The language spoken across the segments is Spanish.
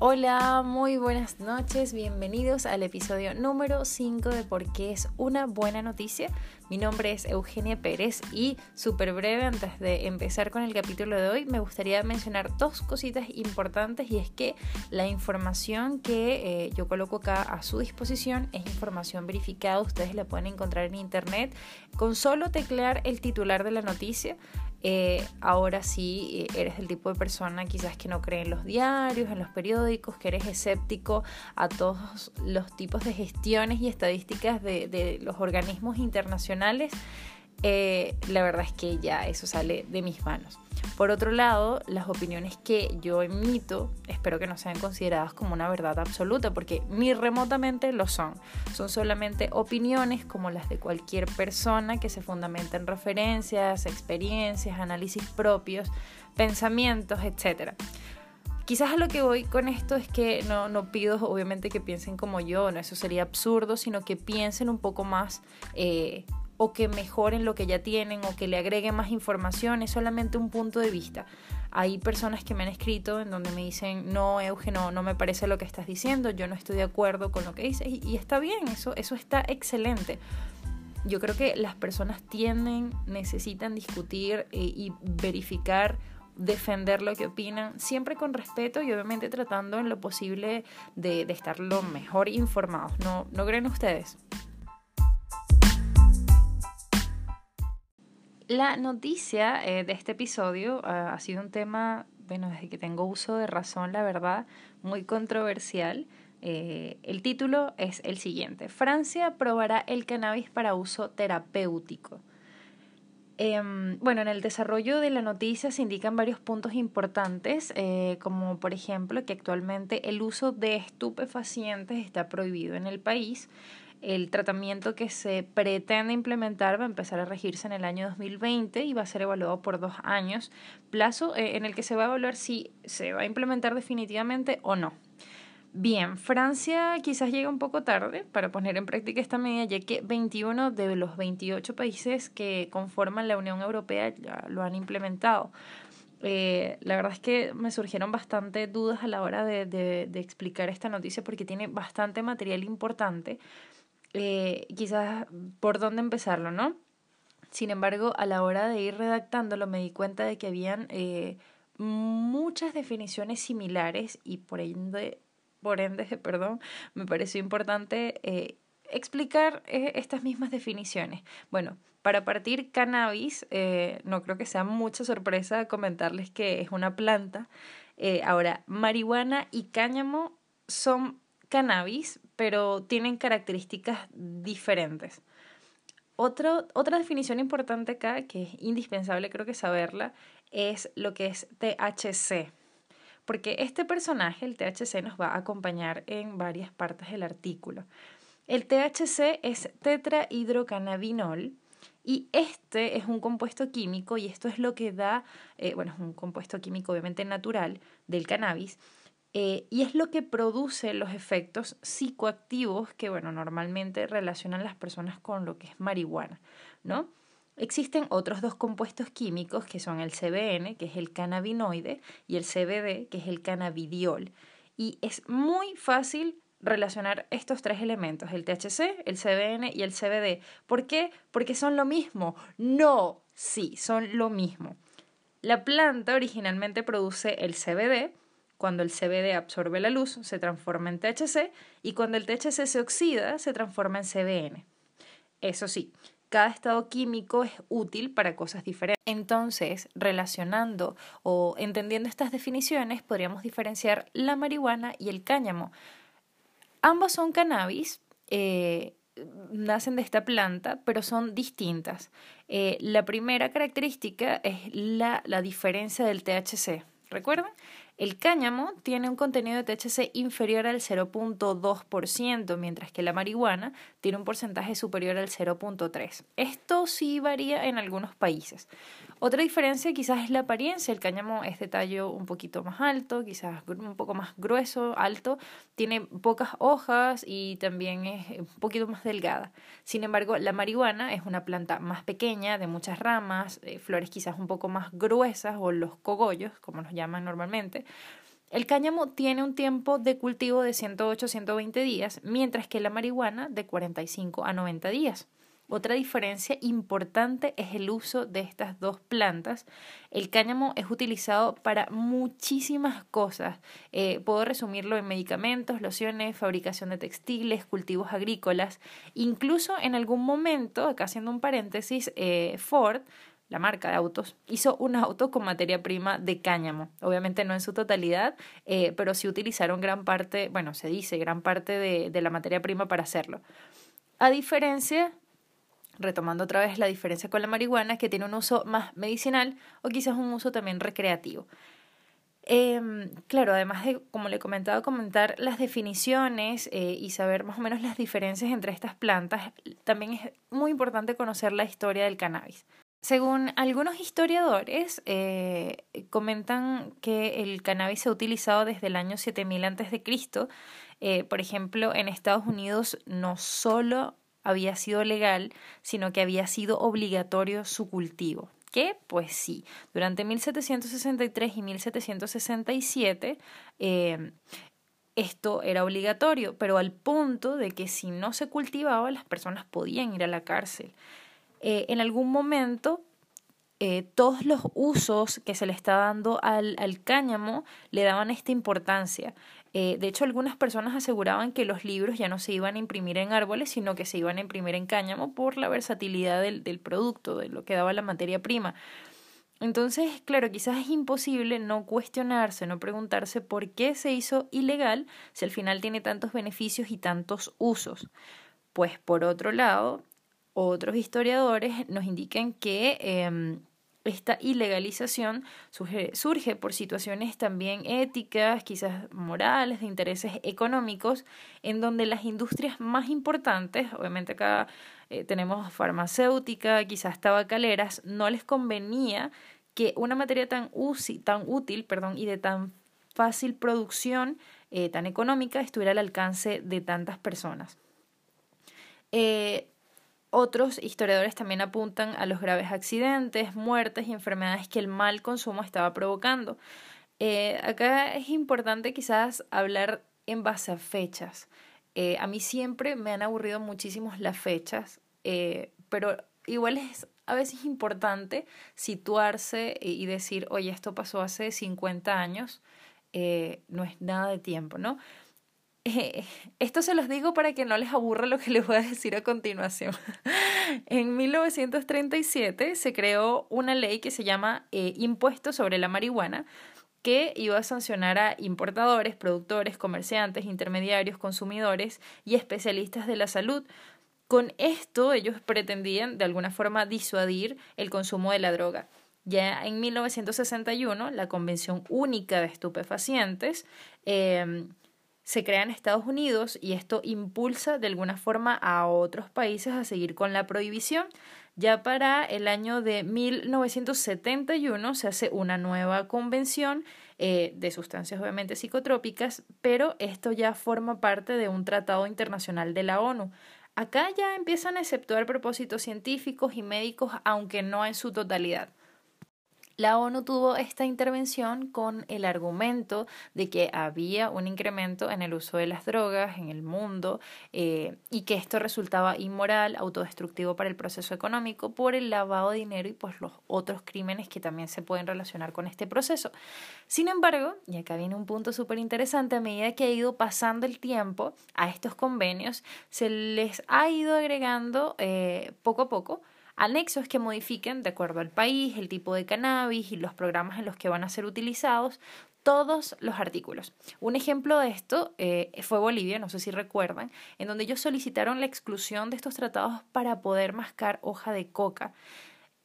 Hola, muy buenas noches, bienvenidos al episodio número 5 de Por qué es una buena noticia. Mi nombre es Eugenia Pérez y súper breve antes de empezar con el capítulo de hoy me gustaría mencionar dos cositas importantes y es que la información que eh, yo coloco acá a su disposición es información verificada, ustedes la pueden encontrar en internet con solo teclear el titular de la noticia eh, ahora sí eh, eres el tipo de persona quizás que no cree en los diarios, en los periódicos, que eres escéptico a todos los tipos de gestiones y estadísticas de, de los organismos internacionales, eh, la verdad es que ya eso sale de mis manos. Por otro lado, las opiniones que yo emito espero que no sean consideradas como una verdad absoluta, porque ni remotamente lo son. Son solamente opiniones como las de cualquier persona que se fundamenta en referencias, experiencias, análisis propios, pensamientos, etc. Quizás a lo que voy con esto es que no, no pido obviamente que piensen como yo, no eso sería absurdo, sino que piensen un poco más eh, o que mejoren lo que ya tienen o que le agreguen más información, es solamente un punto de vista. Hay personas que me han escrito en donde me dicen, no, Eugenio, no me parece lo que estás diciendo, yo no estoy de acuerdo con lo que dices y, está bien, eso, eso está excelente. Yo creo que las personas tienden, necesitan discutir eh, y verificar defender lo que opinan, siempre con respeto y obviamente tratando en lo posible de, de estar lo mejor informados. ¿No, ¿No creen ustedes? La noticia eh, de este episodio ah, ha sido un tema, bueno, desde que tengo uso de razón, la verdad, muy controversial. Eh, el título es el siguiente. Francia aprobará el cannabis para uso terapéutico. Em, bueno, en el desarrollo de la noticia se indican varios puntos importantes, eh, como por ejemplo que actualmente el uso de estupefacientes está prohibido en el país, el tratamiento que se pretende implementar va a empezar a regirse en el año 2020 y va a ser evaluado por dos años, plazo eh, en el que se va a evaluar si se va a implementar definitivamente o no. Bien, Francia quizás llega un poco tarde para poner en práctica esta medida, ya que 21 de los 28 países que conforman la Unión Europea ya lo han implementado. Eh, la verdad es que me surgieron bastante dudas a la hora de, de explicar esta noticia porque tiene bastante material importante eh, quizás por dónde empezarlo, ¿no? Sin embargo, a la hora de ir redactándolo me di cuenta de que habían eh, muchas definiciones similares y por ende, por ende perdón, me pareció importante eh, explicar estas mismas definiciones. Bueno, para partir, cannabis, no creo que sea mucha sorpresa comentarles que es una planta. ahora, marihuana y cáñamo son cannabis, pero tienen características diferentes. otra definición importante acá, que es indispensable creo que saberla, es lo que es THC. Porque este personaje, el THC, nos va a acompañar en varias partes del artículo. El THC es tetrahidrocannabinol y este es un compuesto químico y esto es lo que da, eh, bueno, es un compuesto químico obviamente natural del cannabis eh, y es lo que produce los efectos psicoactivos que, bueno, normalmente relacionan las personas con lo que es marihuana, ¿no? Existen otros dos compuestos químicos que son el CBN, que es el cannabinoide, y el CBD, que es el cannabidiol. Y es muy fácil relacionar estos tres elementos, el THC, el CBN y el CBD. ¿Por qué? Porque son lo mismo. No, sí, son lo mismo. La planta originalmente produce el CBD, cuando el CBD absorbe la luz, se transforma en THC y cuando el THC se oxida, se transforma en CBN. Eso sí, cada estado químico es útil para cosas diferentes. Entonces, relacionando o entendiendo estas definiciones, podríamos diferenciar la marihuana y el cáñamo. Ambos son cannabis, eh, nacen de esta planta, pero son distintas. Eh, la primera característica es la, la diferencia del THC. ¿Recuerdan? El cáñamo tiene un contenido de THC inferior al 0.2%, mientras que la marihuana tiene un porcentaje superior al 0.3%. Esto sí varía en algunos países. Otra diferencia quizás es la apariencia. El cáñamo es de tallo un poquito más alto, quizás un poco más grueso, alto, tiene pocas hojas y también es un poquito más delgada. Sin embargo, la marihuana es una planta más pequeña, de muchas ramas, flores quizás un poco más gruesas o los cogollos, como nos llaman normalmente El cáñamo tiene un tiempo de cultivo de 108 a 120 días, mientras que la marihuana de 45 a 90 días. Otra diferencia importante es el uso de estas dos plantas. El cáñamo es utilizado para muchísimas cosas. Eh, puedo resumirlo en medicamentos, lociones, fabricación de textiles, cultivos agrícolas. Incluso en algún momento, acá haciendo un paréntesis, eh, Ford la marca de autos, hizo un auto con materia prima de cáñamo. Obviamente no en su totalidad, eh, pero sí utilizaron gran parte, bueno, se dice gran parte de, de la materia prima para hacerlo. A diferencia retomando otra vez la diferencia con la marihuana, que tiene un uso más medicinal o quizás un uso también recreativo. Em, claro, además de, como le he comentado, comentar las definiciones eh, y saber más o menos las diferencias entre estas plantas, también es muy importante conocer la historia del cannabis. Según algunos historiadores, eh, comentan que el cannabis se ha utilizado desde el año 7000 a.C. Eh, por ejemplo, en Estados Unidos no solo había sido legal, sino que había sido obligatorio su cultivo. ¿Qué? Pues sí, durante 1763 y 1767 eh, esto era obligatorio, pero al punto de que si no se cultivaba las personas podían ir a la cárcel. Eh, en algún momento eh, todos los usos que se le está dando al cáñamo le daban esta importancia. Eh, de hecho, algunas personas aseguraban que los libros ya no se iban a imprimir en árboles, sino que se iban a imprimir en cáñamo por la versatilidad del, del producto, de lo que daba la materia prima. Entonces, claro, quizás es imposible no cuestionarse, no preguntarse por qué se hizo ilegal si al final tiene tantos beneficios y tantos usos. Pues por otro lado, otros historiadores nos indican que em, esta ilegalización surge, por situaciones también éticas, quizás morales, de intereses económicos, en donde las industrias más importantes, obviamente acá eh, tenemos farmacéutica, quizás tabacaleras, no les convenía que una materia tan, útil y de tan fácil producción, eh, tan económica, estuviera al alcance de tantas personas. Eh, otros historiadores también apuntan a los graves accidentes, muertes y enfermedades que el mal consumo estaba provocando. Eh, acá es importante quizás hablar en base a fechas. Eh, a mí siempre me han aburrido muchísimo las fechas, eh, pero igual es a veces importante situarse y decir, oye, esto pasó hace 50 años, no es nada de tiempo, ¿no? Esto se los digo para que no les aburra lo que les voy a decir a continuación. en 1937 se creó una ley que se llama eh, Impuesto sobre la marihuana, que iba a sancionar a importadores, productores, comerciantes, intermediarios, consumidores y especialistas de la salud. Con esto ellos pretendían de alguna forma disuadir el consumo de la droga. Ya en 1961, la Convención Única de Estupefacientes eh, se crea en Estados Unidos y esto impulsa de alguna forma a otros países a seguir con la prohibición. Ya para el año de 1971 se hace una nueva convención eh, de sustancias obviamente psicotrópicas, pero esto ya forma parte de un tratado internacional de la ONU. Acá ya empiezan a exceptuar propósitos científicos y médicos, aunque no en su totalidad. La ONU tuvo esta intervención con el argumento de que había un incremento en el uso de las drogas en el mundo eh, y que esto resultaba inmoral, autodestructivo para el proceso económico por el lavado de dinero y pues los otros crímenes que también se pueden relacionar con este proceso. Sin embargo, y acá viene un punto súper interesante, a medida que ha ido pasando el tiempo a estos convenios, se les ha ido agregando eh, poco a poco anexos que modifiquen, de acuerdo al país, el tipo de cannabis y los programas en los que van a ser utilizados, todos los artículos. Un ejemplo de esto eh, fue Bolivia, no sé si recuerdan, en donde ellos solicitaron la exclusión de estos tratados para poder mascar hoja de coca.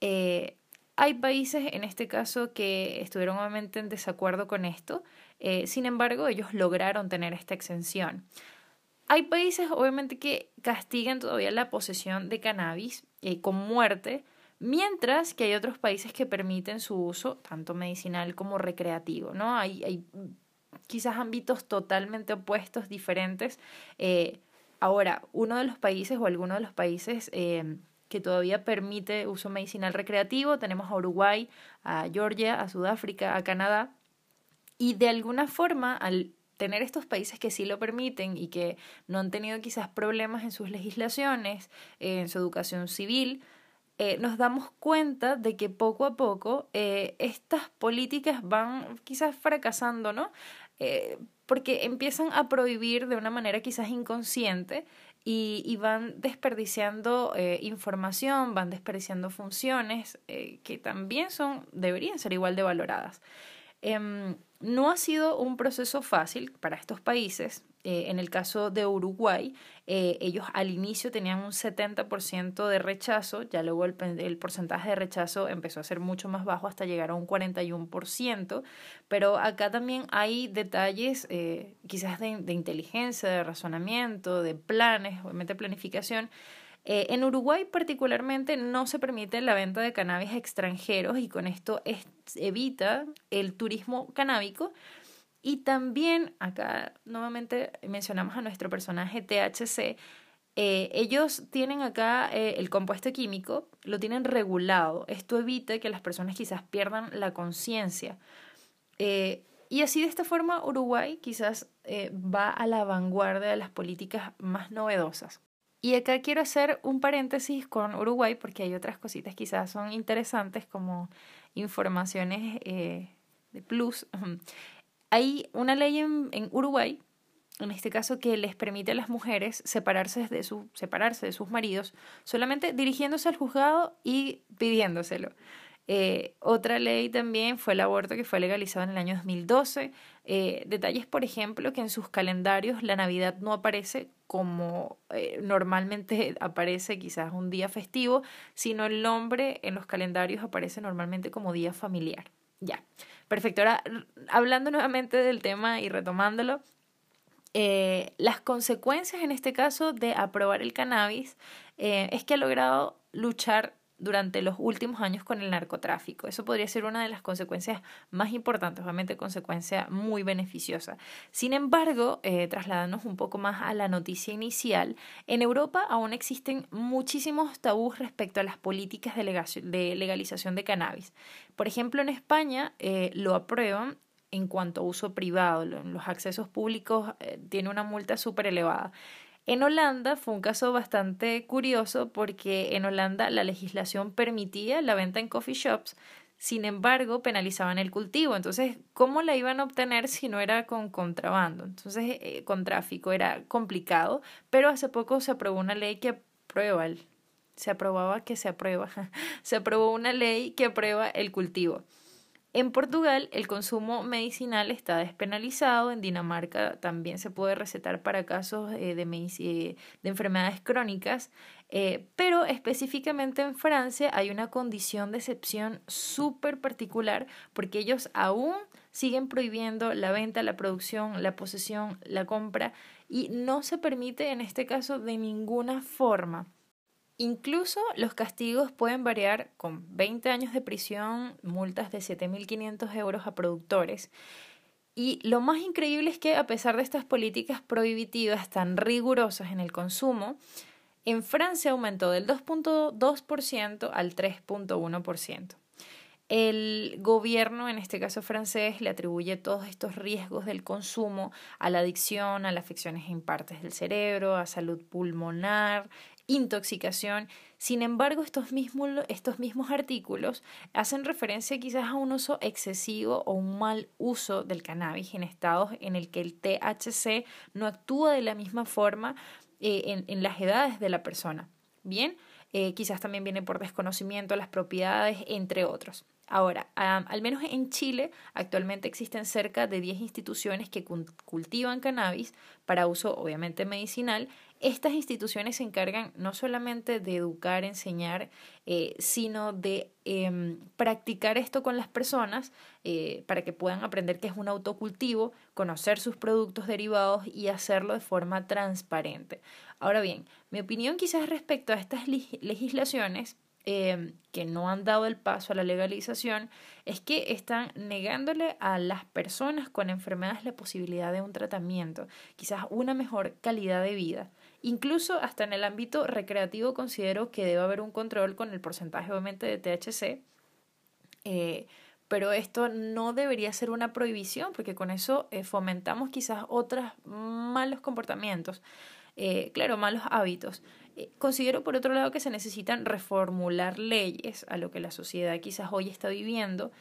Eh, hay países, en este caso, que estuvieron obviamente en desacuerdo con esto, eh, sin embargo, ellos lograron tener esta exención. Hay países, obviamente, que castigan todavía la posesión de cannabis eh, con muerte, mientras que hay otros países que permiten su uso, tanto medicinal como recreativo, ¿no? Hay, quizás ámbitos totalmente opuestos, diferentes. Eh, ahora, uno de los países o alguno de los países eh, que todavía permite uso medicinal recreativo, tenemos a Uruguay, a Georgia, a Sudáfrica, a Canadá, Y de alguna forma, al tener estos países que sí lo permiten y que no han tenido quizás problemas en sus legislaciones, en su educación civil, eh, nos damos cuenta de que poco a poco eh, estas políticas van quizás fracasando, ¿no? Eh, porque empiezan a prohibir de una manera quizás inconsciente y, y van desperdiciando información, van desperdiciando funciones que también son, deberían ser igual de valoradas. Em, no ha sido un proceso fácil para estos países. Eh, en el caso de Uruguay, eh, ellos al inicio tenían un 70% de rechazo, ya luego el, porcentaje de rechazo empezó a ser mucho más bajo hasta llegar a un 41%, pero acá también hay detalles eh, quizás de, de inteligencia, de razonamiento, de planes, obviamente planificación, eh, en Uruguay particularmente no se permite la venta de cannabis extranjeros y con esto evita el turismo canábico. Y también acá nuevamente mencionamos a nuestro personaje THC. Eh, ellos tienen acá eh, el compuesto químico, lo tienen regulado. Esto evita que las personas quizás pierdan la conciencia. y así de esta forma Uruguay quizás va a la vanguardia de las políticas más novedosas. Y acá quiero hacer un paréntesis con Uruguay porque hay otras cositas quizás son interesantes como informaciones eh, de plus. Hay una ley en, en, Uruguay, en este caso, que les permite a las mujeres separarse de, su, separarse de sus maridos solamente dirigiéndose al juzgado y pidiéndoselo. Eh, otra ley también fue el aborto que fue legalizado en el año 2012. Eh, detalles, por ejemplo, que en sus calendarios la Navidad no aparece como eh, normalmente aparece quizás un día festivo, sino el nombre en los calendarios aparece normalmente como día familiar. Ya, perfecto. Ahora, hablando nuevamente del tema y retomándolo, las consecuencias en este caso de aprobar el cannabis es que ha logrado luchar durante los últimos años con el narcotráfico. Eso podría ser una de las consecuencias más importantes, obviamente consecuencia muy beneficiosa. Sin embargo, eh, trasladándonos un poco más a la noticia inicial, en Europa aún existen muchísimos tabús respecto a las políticas de, legalización de cannabis. Por ejemplo, en España eh, lo aprueban en cuanto a uso privado, los accesos públicos eh, tiene una multa súper elevada. En Holanda fue un caso bastante curioso porque en Holanda la legislación permitía la venta en coffee shops, sin embargo penalizaban el cultivo. Entonces, ¿cómo la iban a obtener si no era con contrabando? Entonces, eh, con tráfico era complicado, pero hace poco se aprobó una ley que aprueba, se aprobaba que se aprueba, se aprobó una ley que aprueba el cultivo. En Portugal el consumo medicinal está despenalizado, en Dinamarca también se puede recetar para casos eh, de, eh, de, enfermedades crónicas, eh, pero específicamente en Francia hay una condición de excepción súper particular porque ellos aún siguen prohibiendo la venta, la producción, la posesión, la compra y no se permite en este caso de ninguna forma Incluso los castigos pueden variar con 20 años de prisión, multas de 7.500 euros a productores. Y lo más increíble es que a pesar de estas políticas prohibitivas tan rigurosas en el consumo, en Francia aumentó del 2.2% al 3.1%. El gobierno, en este caso francés, le atribuye todos estos riesgos del consumo a la adicción, a las afecciones en partes del cerebro, a salud pulmonar, intoxicación. Sin embargo, estos mismos, estos mismos artículos hacen referencia quizás a un uso excesivo o un mal uso del cannabis en estados en el que el THC no actúa de la misma forma eh, en, en, las edades de la persona. Bien, eh, quizás también viene por desconocimiento de las propiedades, entre otros. Ahora, al menos en Chile, actualmente existen cerca de 10 instituciones que cultivan cannabis para uso obviamente medicinal estas instituciones se encargan no solamente de educar, enseñar, eh, sino de em, practicar esto con las personas eh, para que puedan aprender que es un autocultivo, conocer sus productos derivados y hacerlo de forma transparente. Ahora bien, mi opinión quizás respecto a estas legislaciones Em, que no han dado el paso a la legalización es que están negándole a las personas con enfermedades la posibilidad de un tratamiento, quizás una mejor calidad de vida. Incluso hasta en el ámbito recreativo considero que debe haber un control con el porcentaje obviamente de THC. Eh, pero esto no debería ser una prohibición porque con eso eh, fomentamos quizás otros malos comportamientos, eh, claro, malos hábitos. Considero por otro lado que se necesitan reformular leyes a lo que la sociedad quizás hoy está viviendo.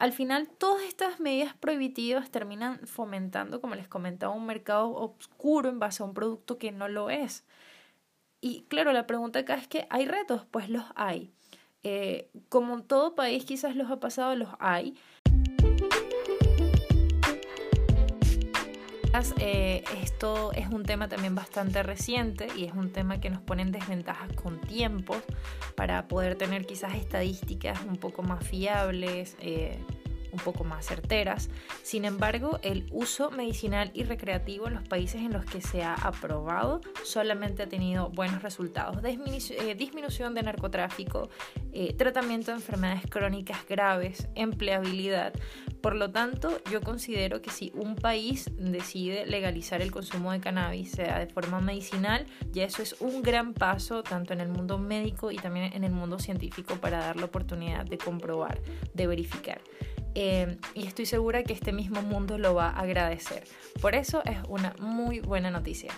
Al final, todas estas medidas prohibitivas terminan fomentando, como les comentaba, un mercado oscuro en base a un producto que no lo es. Y claro, la pregunta acá es que ¿hay retos? Pues los hay. Eh, como en todo país quizás los ha pasado, los hay. Eh, esto es un tema también bastante reciente y es un tema que nos pone en desventajas con tiempos para poder tener quizás estadísticas un poco más fiables. Eh, un poco más certeras. Sin embargo, el uso medicinal y recreativo en los países en los que se ha aprobado solamente ha tenido buenos resultados. Eh, disminución de narcotráfico, eh, tratamiento de enfermedades crónicas graves, empleabilidad. Por lo tanto, yo considero que si un país decide legalizar el consumo de cannabis, sea de forma medicinal, ya eso es un gran paso tanto en el mundo médico y también en el mundo científico para dar la oportunidad de comprobar, de verificar. Eh, y estoy segura que este mismo mundo lo va a agradecer. Por eso es una muy buena noticia.